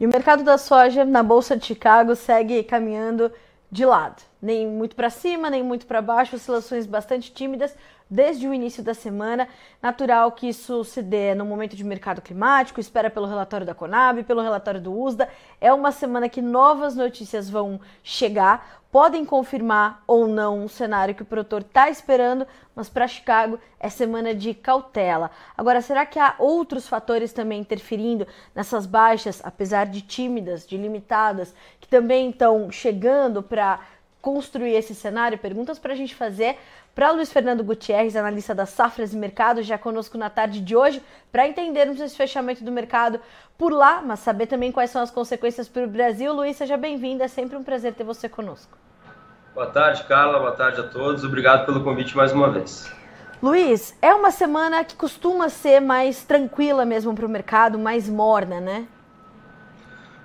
E o mercado da soja na Bolsa de Chicago segue caminhando de lado. Nem muito para cima, nem muito para baixo, oscilações bastante tímidas desde o início da semana. Natural que isso se dê no momento de mercado climático, espera pelo relatório da Conab, pelo relatório do USDA. É uma semana que novas notícias vão chegar, podem confirmar ou não um cenário que o produtor está esperando, mas para Chicago é semana de cautela. Agora, será que há outros fatores também interferindo nessas baixas, apesar de tímidas, de limitadas, que também estão chegando para construir esse cenário? Perguntas para a gente fazer para Luiz Fernando Gutierrez, analista das safras e mercado, já conosco na tarde de hoje, para entendermos esse fechamento do mercado por lá, mas saber também quais são as consequências para o Brasil. Luiz, seja bem-vindo, é sempre um prazer ter você conosco. Boa tarde, Carla, boa tarde a todos, obrigado pelo convite mais uma vez. Luiz, é uma semana que costuma ser mais tranquila mesmo para o mercado, mais morna, né?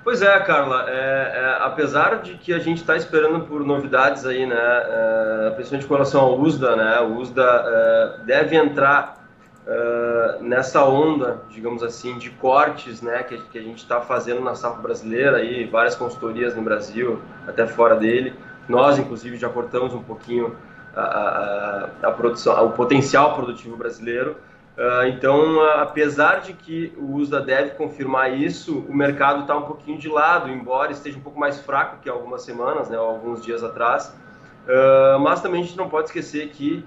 Pois é, Carla. É, é, apesar de que a gente está esperando por novidades aí, né, é, principalmente com relação ao USDA, né, o USDA é, deve entrar é, nessa onda, digamos assim, de cortes, né, que, que a gente está fazendo na safra brasileira aí, várias consultorias no Brasil, até fora dele. Nós, inclusive, já cortamos um pouquinho a, a, a produção, o potencial produtivo brasileiro. Uh, então, apesar de que o USDA deve confirmar isso, o mercado está um pouquinho de lado, embora esteja um pouco mais fraco que algumas semanas, né, alguns dias atrás. Uh, mas também a gente não pode esquecer que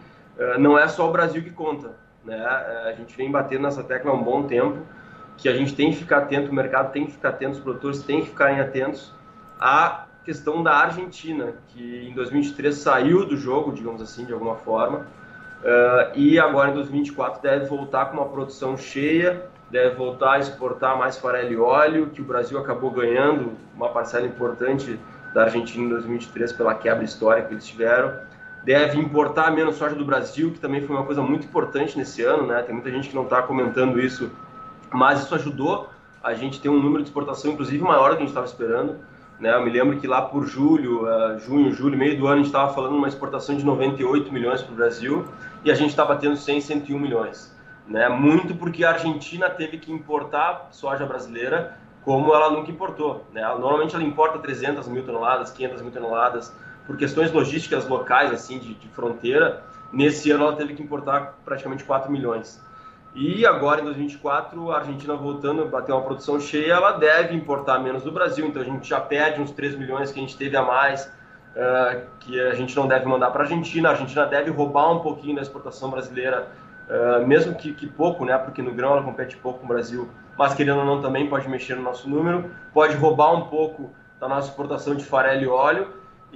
não é só o Brasil que conta. Né? a gente vem batendo nessa tecla há um bom tempo, que a gente tem que ficar atento, o mercado tem que ficar atento, os produtores têm que ficarem atentos à questão da Argentina, que em 2023 saiu do jogo, digamos assim, de alguma forma, Uh, e agora em 2024 deve voltar com uma produção cheia, deve voltar a exportar mais farelo e óleo, que o Brasil acabou ganhando uma parcela importante da Argentina em 2023 pela quebra histórica que eles tiveram. Deve importar menos soja do Brasil, que também foi uma coisa muito importante nesse ano, né? Tem muita gente que não está comentando isso, mas isso ajudou a gente ter um número de exportação, inclusive, maior do que a gente estava esperando. Né? Eu me lembro que lá por julho, uh, junho, julho, meio do ano, a gente estava falando uma exportação de 98 milhões para o Brasil e a gente está batendo 100, 101 milhões. Né? Muito porque a Argentina teve que importar soja brasileira como ela nunca importou. Né? Normalmente ela importa 300 mil toneladas, 500 mil toneladas, por questões logísticas locais, assim, de, de fronteira. Nesse ano ela teve que importar praticamente 4 milhões. E agora, em 2024, a Argentina voltando a bater uma produção cheia, ela deve importar menos do Brasil. Então, a gente já perde uns 3 milhões que a gente teve a mais, uh, que a gente não deve mandar para a Argentina. A Argentina deve roubar um pouquinho da exportação brasileira, uh, mesmo que, que, pouco, né? porque no grão ela compete pouco com o Brasil, mas querendo ou não também pode mexer no nosso número. Pode roubar um pouco da nossa exportação de farelo e óleo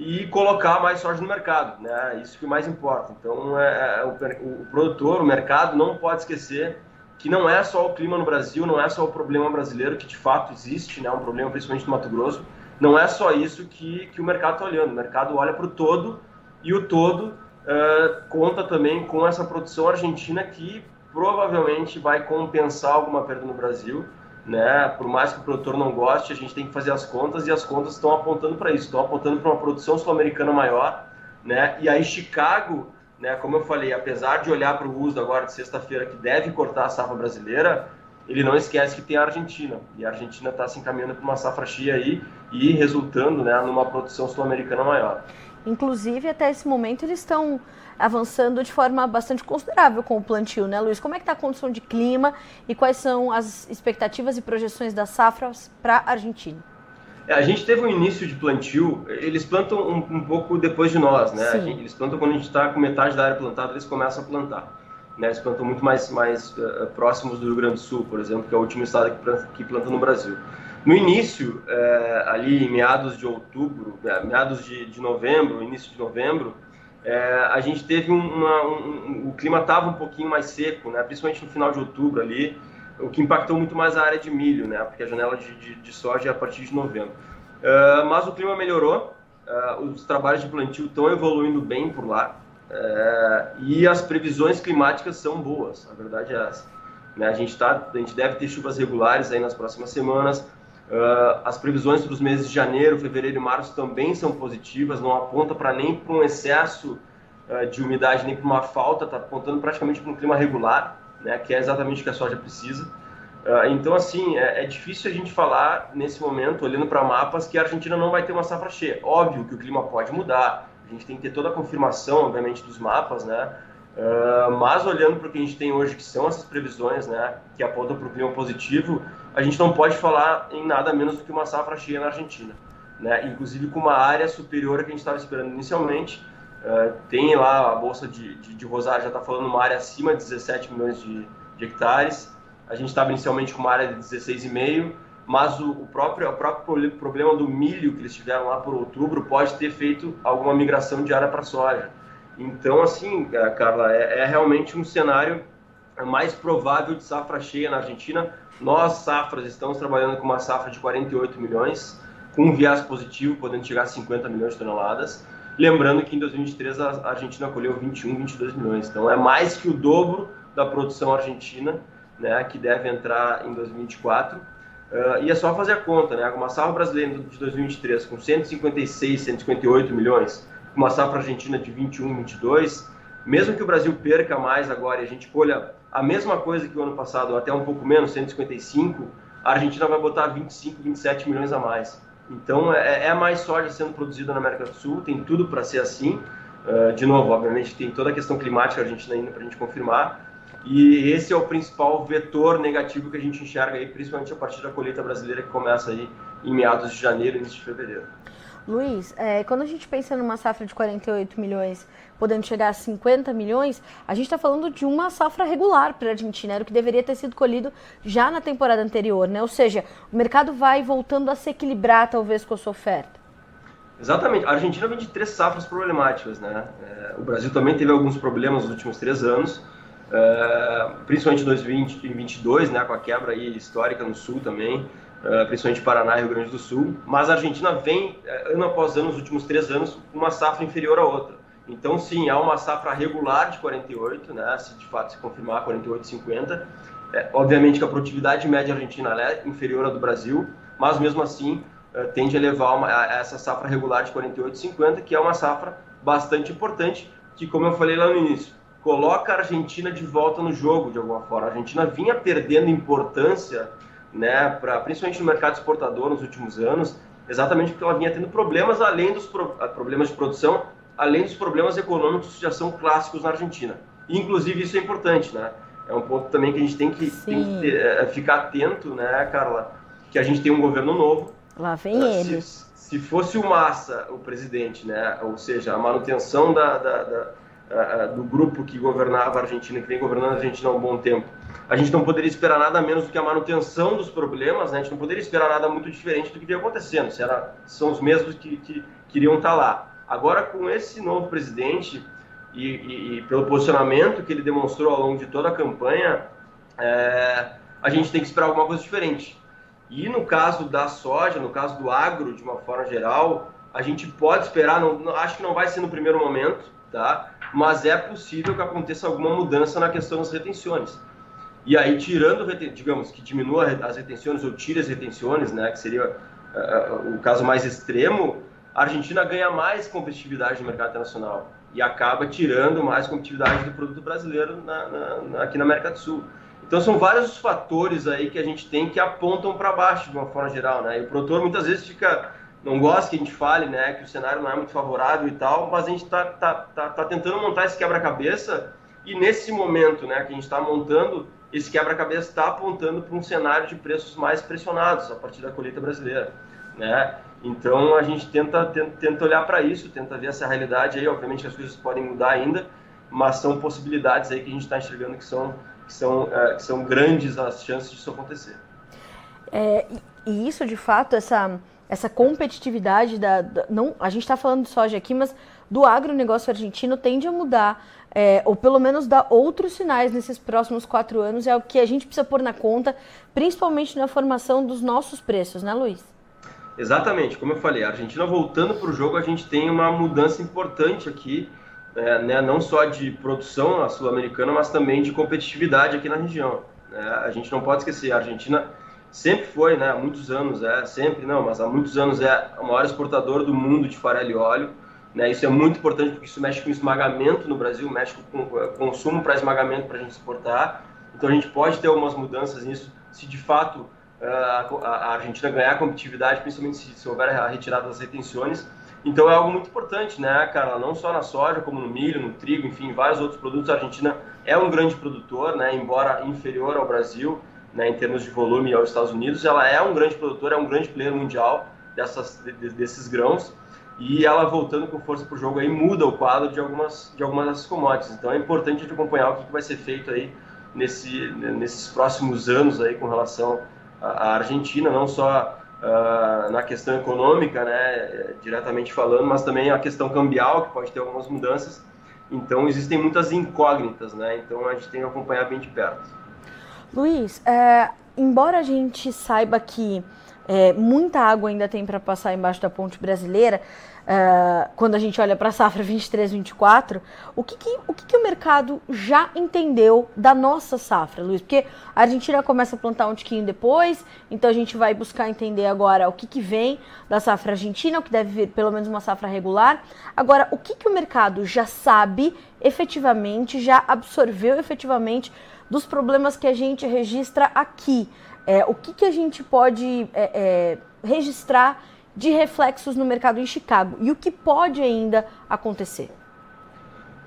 e colocar mais soja no mercado, né? Isso que mais importa. Então, é, é, o, o, produtor, o mercado não pode esquecer que não é só o clima no Brasil, não é só o problema brasileiro que de fato existe, né? Um problema principalmente no Mato Grosso. Não é só isso que, que o mercado está olhando. O mercado olha para o todo e o todo uh, conta também com essa produção argentina que provavelmente vai compensar alguma perda no Brasil né? Por mais que o produtor não goste, a gente tem que fazer as contas e as contas estão apontando para isso, estão apontando para uma produção sul-americana maior, né? E aí Chicago, né? Como eu falei, apesar de olhar para o uso agora de sexta-feira que deve cortar a safra brasileira, ele não esquece que tem a Argentina e a Argentina está se encaminhando para uma safra cheia aí e resultando, né? Numa produção sul-americana maior. Inclusive até esse momento eles estão avançando de forma bastante considerável com o plantio, né, Luiz? Como é que está a condição de clima e quais são as expectativas e projeções das safras para a Argentina? É, a gente teve um início de plantio, eles plantam um, um pouco depois de nós, né? Gente, eles plantam quando a gente está com metade da área plantada, eles começam a plantar. Né? Eles plantam muito mais, mais uh, próximos do Rio Grande do Sul, por exemplo, que é o último estado que planta, que planta no Brasil. No início, é, ali em meados de outubro, meados de, de novembro, início de novembro, é, a gente teve uma, um, o clima estava um pouquinho mais seco, né? principalmente no final de outubro ali, o que impactou muito mais a área de milho, né? porque a janela de, de, de soja é a partir de novembro. Uh, mas o clima melhorou, uh, os trabalhos de plantio estão evoluindo bem por lá uh, e as previsões climáticas são boas, a verdade é essa. Né? A, gente tá, a gente deve ter chuvas regulares aí nas próximas semanas, Uh, as previsões para os meses de janeiro, fevereiro e março também são positivas, não aponta para nem para um excesso uh, de umidade, nem para uma falta, está apontando praticamente para um clima regular, né, que é exatamente o que a soja precisa. Uh, então, assim, é, é, difícil a gente falar nesse momento, olhando para mapas, que a Argentina não vai ter uma safra cheia. Óbvio que o clima pode mudar, a gente tem que ter toda a confirmação, obviamente, dos mapas, né? Mas olhando para o que a gente tem hoje, que são essas previsões, né, que apontam para o clima positivo, a gente não pode falar em nada menos do que uma safra cheia na Argentina, né? Inclusive com uma área superior a que a gente estava esperando inicialmente. Uh, tem lá a bolsa de, de, de Rosário já está falando uma área acima de 17 milhões de, de hectares. A gente estava inicialmente com uma área de 16,5, mas o, o, próprio, o próprio problema do milho que eles tiveram lá por outubro pode ter feito alguma migração de área para soja. Então, assim, é, Carla, é, é, realmente um cenário mais provável de safra cheia na Argentina. Nós, safras, estamos trabalhando com uma safra de 48 milhões, com um viés positivo, podendo chegar a 50 milhões de toneladas. Lembrando que em 2023 a Argentina colheu 21, 22 milhões. Então, é mais que o dobro da produção argentina, né, que deve entrar em 2024. Uh, e é só fazer a conta, né? Uma safra brasileira de 2023 com 156, 158 milhões, uma safra argentina de 21, 22, mesmo que o Brasil perca mais agora e a gente colha a mesma coisa que o ano passado, até um pouco menos, 155, a Argentina vai botar 25, 27 milhões a mais. Então é, é mais soja sendo produzida na América do Sul, tem tudo para ser assim. Uh, de novo, obviamente, tem toda a questão climática argentina ainda para a gente confirmar. E esse é o principal vetor negativo que a gente enxerga aí, principalmente a partir da colheita brasileira que começa aí em meados de janeiro, início de fevereiro. Luiz, é, quando a gente pensa numa safra de 48 milhões, podendo chegar a 50 milhões, a gente está falando de uma safra regular para a Argentina, era o que deveria ter sido colhido já na temporada anterior, né? Ou seja, o mercado vai voltando a se equilibrar, talvez, com a sua oferta. Exatamente. A Argentina vem de três safras problemáticas, né? É, o Brasil também teve alguns problemas nos últimos três anos, é, principalmente em 2022, né, com a quebra aí histórica no Sul também. Uh, principalmente Paraná e Rio Grande do Sul, mas a Argentina vem, uh, ano após ano, nos últimos três anos, uma safra inferior à outra. Então, sim, há uma safra regular de 48, né, se de fato se confirmar 48,50. É, obviamente que a produtividade média argentina é inferior à do Brasil, mas mesmo assim uh, tende a levar uma, a essa safra regular de 48,50, que é uma safra bastante importante, que, como eu falei lá no início, coloca a Argentina de volta no jogo, de alguma forma. A Argentina vinha perdendo importância né, pra, principalmente no mercado exportador nos últimos anos, exatamente porque ela vinha tendo problemas além dos pro, ah, problemas de produção, além dos problemas econômicos que já são clássicos na Argentina. Inclusive isso é importante, né? É um ponto também que a gente tem que, tem que ter, é, ficar atento, né, Carla? Que a gente tem um governo novo. Lá vem uh, ele. Se, se, fosse o Massa, o presidente, né? Ou seja, a manutenção da, da, da uh, do grupo que governava a Argentina, que vem governando a Argentina há um bom tempo, a gente não poderia esperar nada menos do que a manutenção dos problemas, né? a gente não poderia esperar nada muito diferente do que vinha acontecendo, se era, são os mesmos que, que queriam estar lá. Agora, com esse novo presidente e, e, e, pelo posicionamento que ele demonstrou ao longo de toda a campanha, é, a gente tem que esperar alguma coisa diferente. E no caso da soja, no caso do agro, de uma forma geral, a gente pode esperar, não, não, acho que não vai ser no primeiro momento, tá? mas é possível que aconteça alguma mudança na questão das retenções. E aí, tirando, digamos, que diminua as retenções ou tire as retenções, né, que seria uh, o caso mais extremo, a Argentina ganha mais competitividade no mercado internacional e acaba tirando mais competitividade do produto brasileiro na, na, aqui na América do Sul. Então, são vários os fatores aí que a gente tem que apontam para baixo, de uma forma geral, né? E o produtor muitas vezes fica não gosta que a gente fale, né, que o cenário não é muito favorável e tal, mas a gente está tá, tá, tá tentando montar esse quebra-cabeça e nesse momento, né, que a gente está montando, esse quebra-cabeça está apontando para um cenário de preços mais pressionados a partir da colheita brasileira, né? Então a gente tenta, tenta, tenta olhar para isso, tenta ver essa realidade aí. Obviamente as coisas podem mudar ainda, mas são possibilidades aí que a gente está enxergando que são, que são, é, que são grandes as chances disso acontecer. É, e isso, de fato, essa, essa competitividade da, da não, a gente está falando de soja aqui, mas do agronegócio argentino tende a mudar é, ou pelo menos dar outros sinais nesses próximos quatro anos, é o que a gente precisa pôr na conta, principalmente na formação dos nossos preços, né, Luiz? Exatamente, como eu falei, a Argentina voltando para o jogo, a gente tem uma mudança importante aqui, é, né, não só de produção sul-americana, mas também de competitividade aqui na região. Né? A gente não pode esquecer, a Argentina sempre foi, né, há muitos anos, é sempre não, mas há muitos anos é o maior exportador do mundo de farelo e óleo. Né? Isso é muito importante porque isso mexe com esmagamento no Brasil, mexe com consumo para esmagamento para a gente exportar. Então a gente pode ter algumas mudanças nisso se de fato a, a Argentina ganhar competitividade, principalmente se, se houver a retirada das retenções. Então é algo muito importante, né, cara? Não só na soja, como no milho, no trigo, enfim, vários outros produtos. A Argentina é um grande produtor, né, embora inferior ao Brasil, né, em termos de volume aos Estados Unidos, ela é um grande produtor, é um grande player mundial dessas, desses grãos. E ela voltando com força para o jogo aí muda o quadro de algumas, de algumas dessas commodities. Então é importante a gente acompanhar o que vai ser feito aí nesse, nesses próximos anos aí com relação à Argentina, não só uh, na questão econômica, né, diretamente falando, mas também a questão cambial, que pode ter algumas mudanças. Então existem muitas incógnitas, né? Então a gente tem que acompanhar bem de perto. Luiz, é, embora a gente saiba que é, muita água ainda tem para passar embaixo da ponte brasileira, uh, quando a gente olha para a safra 23-24, o, que, que, o que, que o mercado já entendeu da nossa safra, Luiz? Porque a Argentina começa a plantar um tiquinho depois, então a gente vai buscar entender agora o que, que vem da safra argentina, o que deve vir pelo menos uma safra regular. Agora, o que, que o mercado já sabe efetivamente, já absorveu efetivamente dos problemas que a gente registra aqui? É, o que, que a gente pode é, é, registrar de reflexos no mercado em Chicago e o que pode ainda acontecer?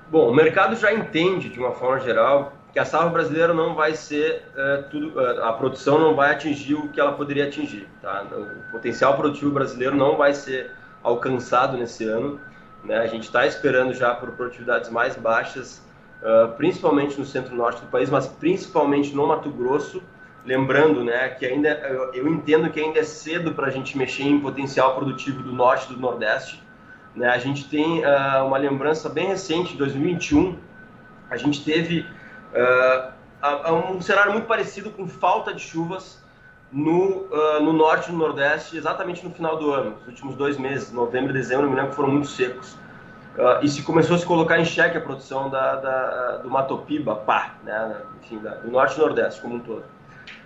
Bom, o mercado já entende, de uma forma geral, que a safra brasileira não vai ser é, tudo, é, a produção não vai atingir o que ela poderia atingir. Tá? O potencial produtivo brasileiro não vai ser alcançado nesse ano. Né? A gente está esperando já por produtividades mais baixas, uh, principalmente no centro-norte do país, mas principalmente no Mato Grosso Lembrando, né, que ainda eu, eu entendo que ainda é cedo para a gente mexer em potencial produtivo do norte e do nordeste. Né? A gente tem uh, uma lembrança bem recente, de 2021, a gente teve uh, um cenário muito parecido com falta de chuvas no, uh, no norte e no nordeste, exatamente no final do ano, nos últimos dois meses, novembro e dezembro, me lembro que foram muito secos. Uh, e se começou a se colocar em xeque a produção da, da do Matopiba, pá, né, enfim, da, do norte e nordeste como um todo.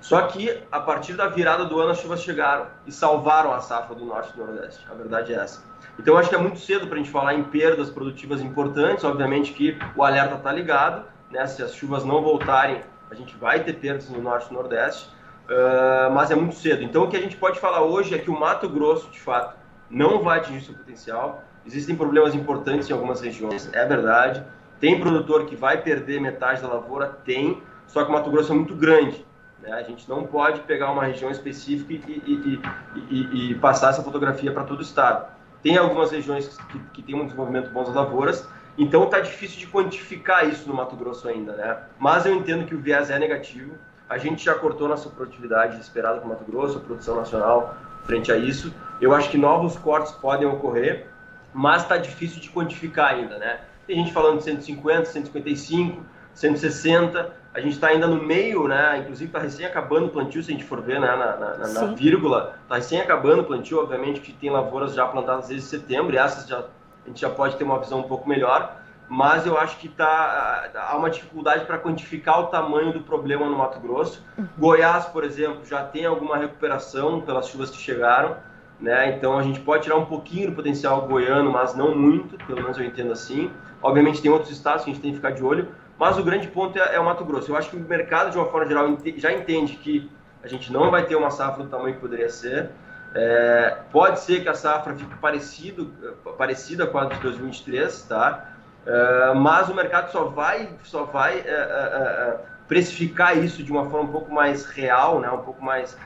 Só que, a partir da virada do ano, as chuvas chegaram e salvaram a safra do norte e do nordeste. A verdade é essa. Então, acho que é muito cedo para a gente falar em perdas produtivas importantes. Obviamente que o alerta está ligado. Né? Se as chuvas não voltarem, a gente vai ter perdas no norte e no nordeste. Uh, mas é muito cedo. Então, o que a gente pode falar hoje é que o Mato Grosso, de fato, não vai atingir seu potencial. Existem problemas importantes em algumas regiões, é verdade. Tem produtor que vai perder metade da lavoura? Tem. Só que o Mato Grosso é muito grande. Né? A gente não pode pegar uma região específica e, e, e, e passar essa fotografia para todo o estado. Tem algumas regiões que, que têm um desenvolvimento bom das lavouras, então está difícil de quantificar isso no Mato Grosso ainda, né? Mas eu entendo que o viés é negativo. A gente já cortou nossa produtividade esperada para o Mato Grosso, a produção nacional frente a isso. Eu acho que novos cortes podem ocorrer, mas está difícil de quantificar ainda, né? Tem gente falando de 150, 155, 160 a gente está ainda no meio, né? Inclusive está recém acabando o plantio, se a gente for ver né? na, na, na vírgula, está recém acabando o plantio, obviamente que tem lavouras já plantadas desde setembro, e essas já, a gente já pode ter uma visão um pouco melhor, mas eu acho que tá, há uma dificuldade para quantificar o tamanho do problema no Mato Grosso. Uhum. Goiás, por exemplo, já tem alguma recuperação pelas chuvas que chegaram, né? Então a gente pode tirar um pouquinho do potencial goiano, mas não muito, pelo menos eu entendo assim. Obviamente tem outros estados que a gente tem que ficar de olho, mas o grande ponto é, é, o Mato Grosso. Eu acho que o mercado, de uma forma geral, já entende que a gente não vai ter uma safra do tamanho que poderia ser. É, pode ser que a safra fique parecido, parecida com a de 2023, tá? É, mas o mercado só vai, só vai é, é, precificar isso de uma forma um pouco mais real, né? um pouco mais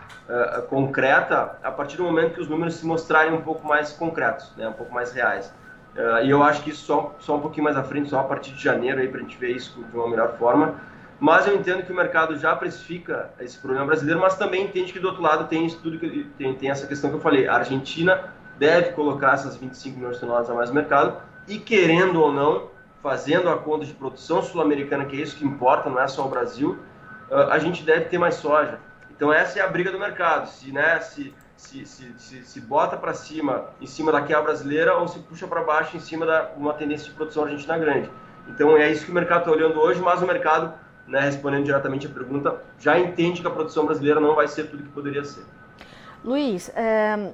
concreta, a partir do momento que os números se mostrarem um pouco mais concretos, né? um pouco mais reais. Uh, e eu acho que isso só, só um pouquinho mais à frente, só a partir de janeiro, aí, para a gente ver isso de uma melhor forma. Mas eu entendo que o mercado já precifica esse problema brasileiro, mas também entende que do outro lado tem isso tudo que tem, tem essa questão que eu falei. A Argentina deve colocar essas 25 milhões de toneladas a mais no mercado e, querendo ou não, fazendo a conta de produção sul-americana, que é isso que importa, não é só o Brasil, uh, a gente deve ter mais soja. Então essa é a briga do mercado. Se, né, se se, se, se, se bota para cima em cima da quebra brasileira ou se puxa para baixo em cima da uma tendência de produção argentina grande. Então é isso que o mercado está olhando hoje, mas o mercado, né, respondendo diretamente a pergunta, já entende que a produção brasileira não vai ser tudo que poderia ser. Luiz, é...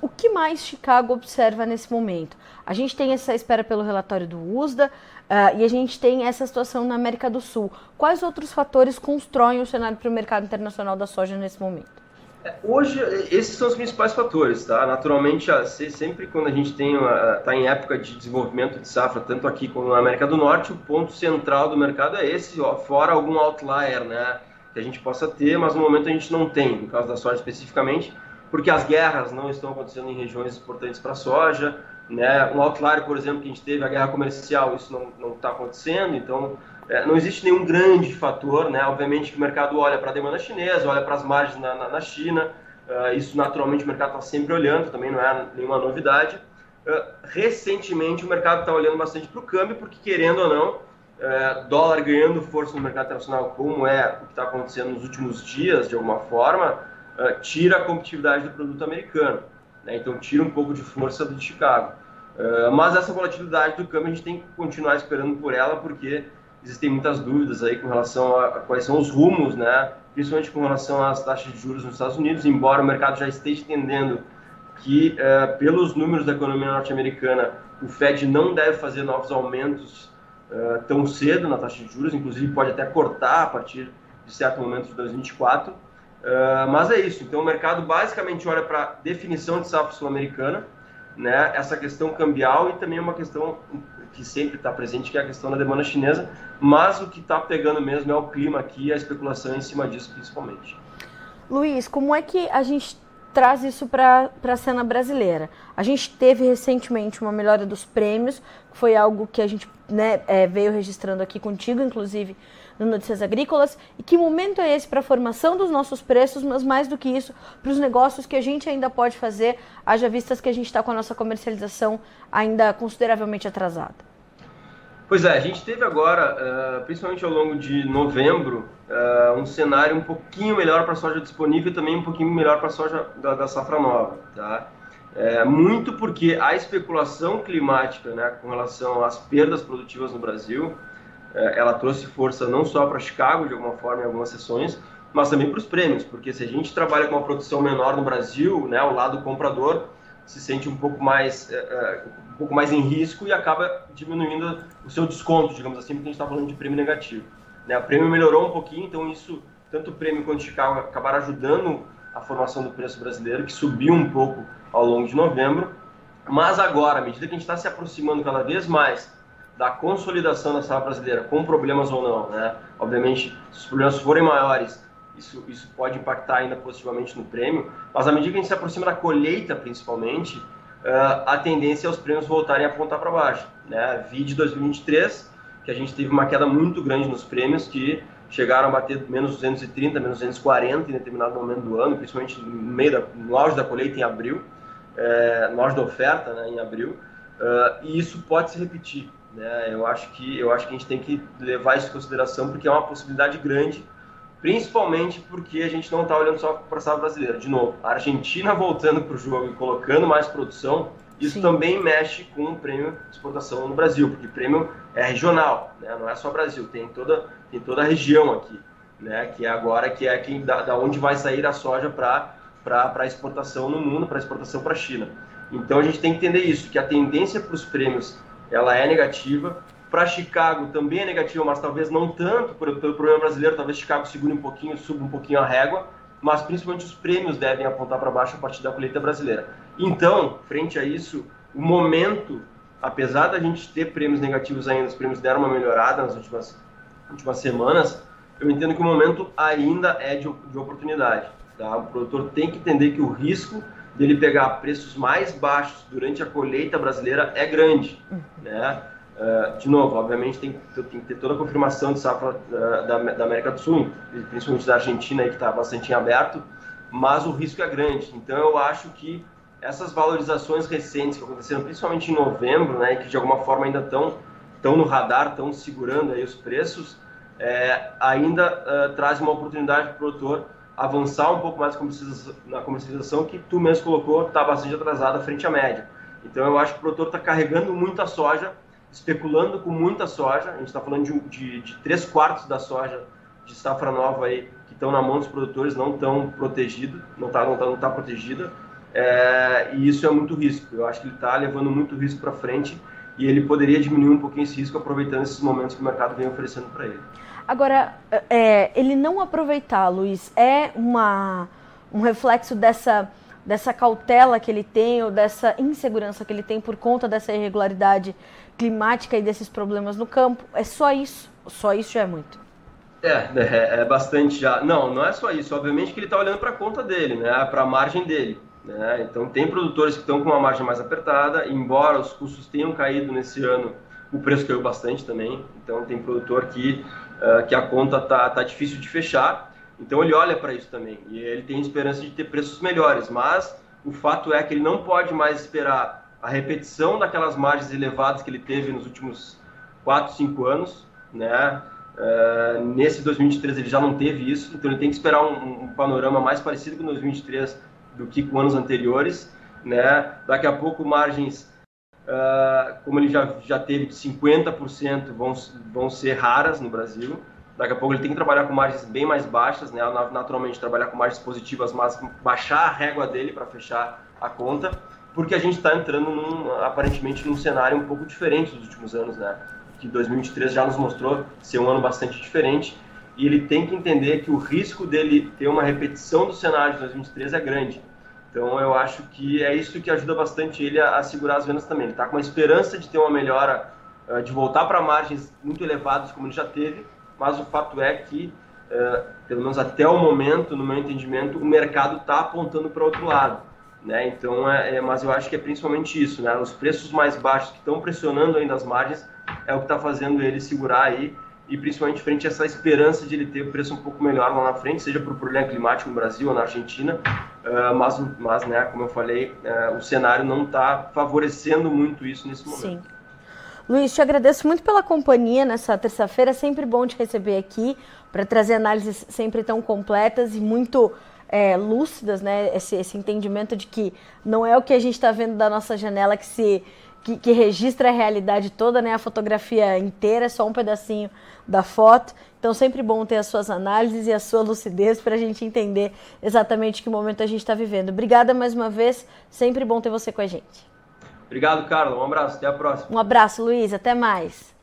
o que mais Chicago observa nesse momento? A gente tem essa espera pelo relatório do USDA, Uh, e a gente tem essa situação na América do Sul. Quais outros fatores constroem o cenário para o mercado internacional da soja nesse momento? Hoje, esses são os principais fatores, tá? Naturalmente, sempre quando a gente está em época de desenvolvimento de safra, tanto aqui como na América do Norte, o ponto central do mercado é esse, ó, fora algum outlier, né? Que a gente possa ter, mas no momento a gente não tem, no caso da soja especificamente, porque as guerras não estão acontecendo em regiões importantes para a soja, né? Um outlier, por exemplo, que a gente teve a guerra comercial, isso não está acontecendo, então não existe nenhum grande fator, né? Obviamente que o mercado olha para a demanda chinesa, olha para as margens na, na, na China, uh, isso naturalmente o mercado está sempre olhando, também não é nenhuma novidade. Uh, recentemente o mercado está olhando bastante para o câmbio, porque querendo ou não, uh, dólar ganhando força no mercado internacional, como é o que está acontecendo nos últimos dias, de alguma forma, tira a competitividade do produto americano. Né? Então tira um pouco de força do Chicago. mas essa volatilidade do câmbio a gente tem que continuar esperando por ela, porque existem muitas dúvidas aí com relação a, quais são os rumos, né? Principalmente com relação às taxas de juros nos Estados Unidos, embora o mercado já esteja entendendo que, é, pelos números da economia norte-americana, o Fed não deve fazer novos aumentos é, tão cedo na taxa de juros, inclusive pode até cortar a partir de certo momento de 2024. É, mas é isso. Então, o mercado basicamente olha para a definição de safra sul-americana, né? Essa questão cambial e também uma questão que sempre está presente, que é a questão da demanda chinesa, mas o que está pegando mesmo é o clima aqui e a especulação em cima disso principalmente. Luiz, como é que a gente traz isso para a cena brasileira? A gente teve recentemente uma melhora dos prêmios, que foi algo que a gente né, é, veio registrando aqui contigo, inclusive no Notícias Agrícolas. E que momento é esse para a formação dos nossos preços, mas mais do que isso, para os negócios que a gente ainda pode fazer, haja vistas que a gente está com a nossa comercialização ainda consideravelmente atrasada? Pois é, a gente teve agora, uh, principalmente ao longo de novembro, uh, um cenário um pouquinho melhor para a soja disponível e também um pouquinho melhor para a soja da, da, safra nova, tá? É, muito porque a especulação climática, né, com relação às perdas produtivas no Brasil, é, ela trouxe força não só para Chicago, de alguma forma, em algumas sessões, mas também para os prêmios, porque se a gente trabalha com uma produção menor no Brasil, né, o lado comprador se sente um pouco mais é, é, um pouco mais em risco e acaba diminuindo o seu desconto, digamos assim, porque a gente está falando de prêmio negativo. Né? O prêmio melhorou um pouquinho, então isso, tanto o prêmio quanto o Chicago acabaram ajudando a formação do preço brasileiro, que subiu um pouco ao longo de novembro. Mas agora, à medida que a gente está se aproximando cada vez mais da consolidação da safra brasileira, com problemas ou não, né? Obviamente, se os problemas forem maiores, isso, isso pode impactar ainda positivamente no prêmio, mas à medida que a gente se aproxima da colheita, principalmente, uh, a tendência é os prêmios voltarem a apontar para baixo. Né? Vi de 2023, que a gente teve uma queda muito grande nos prêmios, que chegaram a bater menos 230, menos 240 em determinado momento do ano, principalmente no meio da, no auge da colheita em abril, é, no auge da oferta né, em abril, uh, e isso pode se repetir. Né? Eu, acho que, eu acho que a gente tem que levar isso em consideração, porque é uma possibilidade grande principalmente porque a gente não está olhando só para a safra brasileira. De novo, a Argentina voltando para o jogo e colocando mais produção, isso Sim. também mexe com o prêmio de exportação no Brasil, porque prêmio é regional, né? não é só Brasil, tem toda, tem toda a região aqui, né? que é agora que é quem, da, da onde vai sair a soja para exportação no mundo, para exportação para a China. Então a gente tem que entender isso, que a tendência para os prêmios ela é negativa, para Chicago também é negativo, mas talvez não tanto pelo, pelo problema brasileiro. Talvez Chicago segure um pouquinho, suba um pouquinho a régua, mas principalmente os prêmios devem apontar para baixo a partir da colheita brasileira. Então, frente a isso, o momento, apesar da gente ter prêmios negativos ainda, os prêmios deram uma melhorada nas últimas, últimas semanas, eu entendo que o momento ainda é de, de oportunidade. Tá? O produtor tem que entender que o risco dele pegar preços mais baixos durante a colheita brasileira é grande, né? Uh, de novo, obviamente tem, tem, que ter toda a confirmação de safra uh, da, da, América do Sul, principalmente da Argentina, aí, que está bastante em aberto, mas o risco é grande. Então eu acho que essas valorizações recentes que aconteceram, principalmente em novembro, né, que de alguma forma ainda estão tão no radar, estão segurando aí os preços, é, ainda uh, traz uma oportunidade para o produtor avançar um pouco mais na comercialização, que tu mesmo colocou, está bastante atrasada frente à média. Então eu acho que o produtor está carregando muita soja especulando com muita soja. A gente está falando de, de, de, três quartos da soja de safra nova aí que estão na mão dos produtores, não estão protegidos, não está não tá, não tá protegida. É, e isso é muito risco. Eu acho que ele está levando muito risco para frente e ele poderia diminuir um pouquinho esse risco aproveitando esses momentos que o mercado vem oferecendo para ele. Agora, é, ele não aproveitar, Luiz, é uma, um reflexo dessa, dessa cautela que ele tem ou dessa insegurança que ele tem por conta dessa irregularidade climática e desses problemas no campo? É só isso? Só isso já é muito? É, é, é bastante já. Não, não é só isso. Obviamente que ele está olhando para a conta dele, né, para a margem dele. Né? Então, tem produtores que estão com uma margem mais apertada, embora os custos tenham caído nesse ano, o preço caiu bastante também. Então, tem produtor que, uh, que a conta está tá difícil de fechar. Então, ele olha para isso também e ele tem esperança de ter preços melhores. Mas o fato é que ele não pode mais esperar a repetição daquelas margens elevadas que ele teve nos últimos 4, 5 anos. Né? Uh, nesse 2023 ele já não teve isso, então ele tem que esperar um, um panorama mais parecido com 2023 do que com anos anteriores, né? Daqui a pouco margens, uh, como ele já, já teve de 50%, vão, vão ser raras no Brasil. Daqui a pouco ele tem que trabalhar com margens bem mais baixas, né? Naturalmente trabalhar com margens positivas, mas baixar a régua dele para fechar a conta, porque a gente está entrando num, aparentemente num cenário um pouco diferente dos últimos anos, né? Que 2023 já nos mostrou ser um ano bastante diferente e ele tem que entender que o risco dele ter uma repetição do cenário de 2023 é grande. Então eu acho que é isso que ajuda bastante ele a, a segurar as vendas também. Ele está com a esperança de ter uma melhora, uh, de voltar para margens muito elevadas como ele já teve, mas o fato é que, uh, pelo menos até o momento, no meu entendimento, o mercado está apontando para outro lado. Né? Então, é, é, mas eu acho que é principalmente isso, né? Os preços mais baixos que estão pressionando ainda as margens é o que está fazendo ele segurar aí e principalmente frente a essa esperança de ele ter preço um pouco melhor lá na frente, seja por problema climático no Brasil ou na Argentina, uh, mas, mas né, como eu falei, uh, o cenário não está favorecendo muito isso nesse momento. Sim. Luiz, te agradeço muito pela companhia nessa terça-feira, é sempre bom te receber aqui para trazer análises sempre tão completas e muito é, lúcidas, né? Esse, esse entendimento de que não é o que a gente está vendo da nossa janela que se que, que, registra a realidade toda, né? A fotografia inteira é só um pedacinho da foto. Então, sempre bom ter as suas análises e a sua lucidez para a gente entender exatamente que momento a gente está vivendo. Obrigada mais uma vez. Sempre bom ter você com a gente. Obrigado, Carla. Um abraço. Até a próxima. Um abraço, Luiz. Até mais.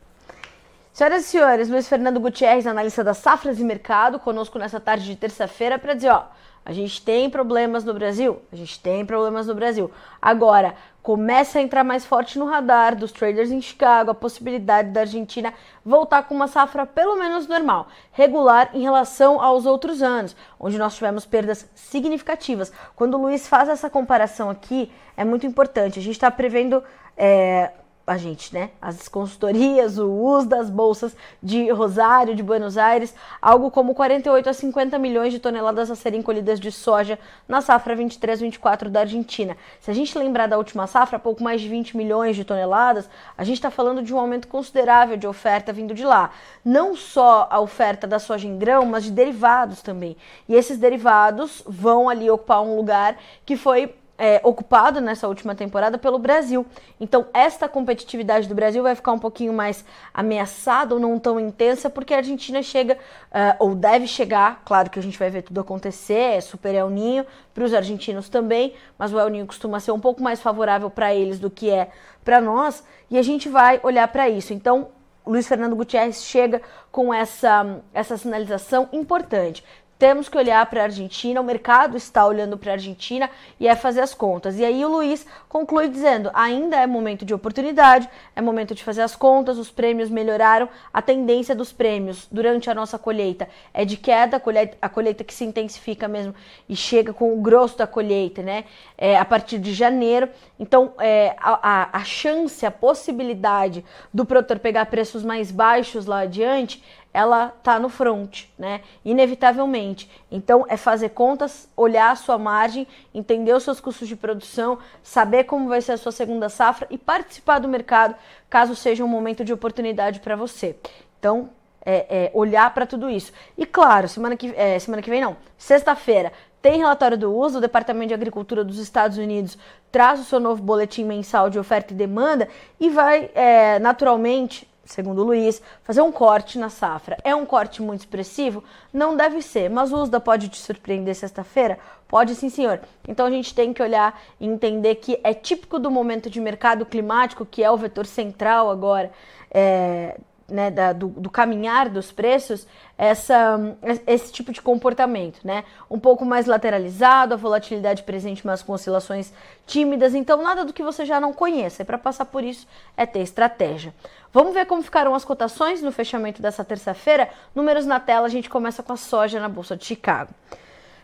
Senhoras e senhores, Luiz Fernando Gutierrez, analista das safras e mercado, conosco nessa tarde de terça-feira para dizer, ó, a gente tem problemas no Brasil? A gente tem problemas no Brasil. Agora, começa a entrar mais forte no radar dos traders em Chicago a possibilidade da Argentina voltar com uma safra pelo menos normal, regular em relação aos outros anos, onde nós tivemos perdas significativas. Quando o Luiz faz essa comparação aqui, é muito importante. A gente está prevendo é, a gente, né? As consultorias, o uso das bolsas de Rosário, de Buenos Aires, algo como 48 a 50 milhões de toneladas a serem colhidas de soja na safra 23-24 da Argentina. Se a gente lembrar da última safra, pouco mais de 20 milhões de toneladas, a gente está falando de um aumento considerável de oferta vindo de lá. Não só a oferta da soja em grão, mas de derivados também. E esses derivados vão ali ocupar um lugar que foi é, ocupado nessa última temporada pelo Brasil. Então, esta competitividade do Brasil vai ficar um pouquinho mais ameaçada ou não tão intensa, porque a Argentina chega, uh, ou deve chegar, claro que a gente vai ver tudo acontecer, é super El Ninho, para os argentinos também, mas o El Ninho costuma ser um pouco mais favorável para eles do que é para nós, e a gente vai olhar para isso. Então, Luiz Fernando Gutierrez chega com essa, essa sinalização importante temos que olhar para a Argentina, o mercado está olhando para a Argentina e é fazer as contas. E aí o Luiz conclui dizendo: ainda é momento de oportunidade, é momento de fazer as contas, os prêmios melhoraram, a tendência dos prêmios durante a nossa colheita é de queda, a colheita, a colheita que se intensifica mesmo e chega com o grosso da colheita, né? É, a partir de janeiro. Então, é, a, a, a chance, a possibilidade do produtor pegar preços mais baixos lá adiante ela tá no front, né? Inevitavelmente. Então é fazer contas, olhar a sua margem, entender os seus custos de produção, saber como vai ser a sua segunda safra e participar do mercado, caso seja um momento de oportunidade para você. Então é, é olhar para tudo isso. E claro, semana que, é, semana que vem não, sexta-feira tem relatório do uso, o Departamento de Agricultura dos Estados Unidos traz o seu novo boletim mensal de oferta e demanda e vai, é, naturalmente, segundo o Luiz, fazer um corte na safra. É um corte muito expressivo? Não deve ser, mas o USDA pode te surpreender sexta-feira? Pode sim, senhor. Então a gente tem que olhar e entender que é típico do momento de mercado climático, que é o vetor central agora. É, né, da, do, do, caminhar dos preços, essa, esse tipo de comportamento, né? Um pouco mais lateralizado, a volatilidade presente, mas com oscilações tímidas. Então, nada do que você já não conheça. E para passar por isso é ter estratégia. Vamos ver como ficaram as cotações no fechamento dessa terça-feira. Números na tela, a gente começa com a soja na Bolsa de Chicago.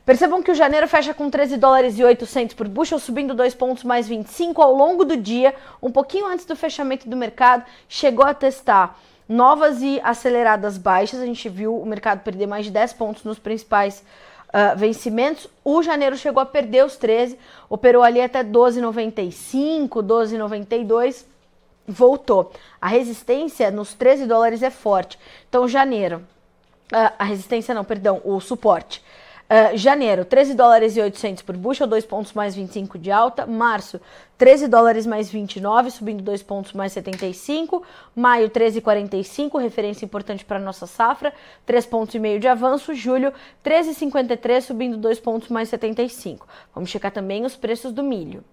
Percebam que o janeiro fecha com 13 dólares e 800 por bushel, subindo 2 pontos mais 25 ao longo do dia, um pouquinho antes do fechamento do mercado, chegou a testar novas e aceleradas baixas. A gente viu o mercado perder mais de 10 pontos nos principais uh, vencimentos. O janeiro chegou a perder os 13, operou ali até 12,95, 12,92, voltou. A resistência nos 13 dólares é forte. Então, janeiro, uh, a resistência não, perdão, o suporte Uh, janeiro, 13 dólares e 800 por bushel, 2 pontos mais 25 de alta. Março, 13 dólares mais 29, subindo 2 pontos mais 75. Maio, 13,45, referência importante para nossa safra, 3 pontos e meio de avanço. Julho, 13,53, subindo 2 pontos mais 75. Vamos checar também os preços do milho.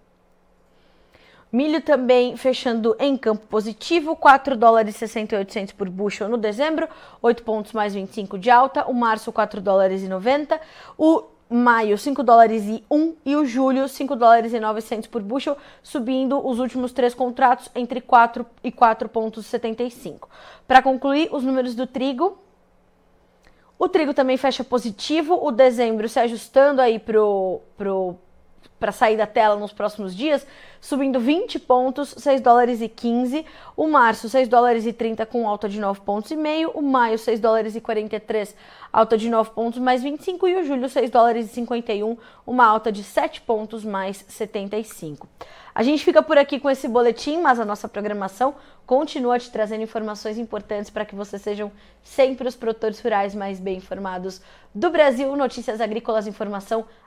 Milho também fechando em campo positivo, 4 dólares e 68 por bushel no dezembro, 8 pontos mais 25 de alta. O março, 4 dólares e 90. O maio, 5 dólares e 1. E o julho, 5 dólares e 900 por bushel, subindo os últimos três contratos entre 4 e 4,75. Para concluir, os números do trigo. O trigo também fecha positivo, o dezembro se ajustando aí pro, pro para sair da tela nos próximos dias, subindo 20 pontos, 6 dólares e 15. O março, 6 dólares e 30 com alta de 9 pontos e meio. O maio, 6 dólares e 43, alta de 9 pontos mais 25. E o julho, 6 dólares e 51, uma alta de 7 pontos mais 75. A gente fica por aqui com esse boletim, mas a nossa programação continua te trazendo informações importantes para que vocês sejam sempre os produtores rurais mais bem informados do Brasil. Notícias agrícolas, informação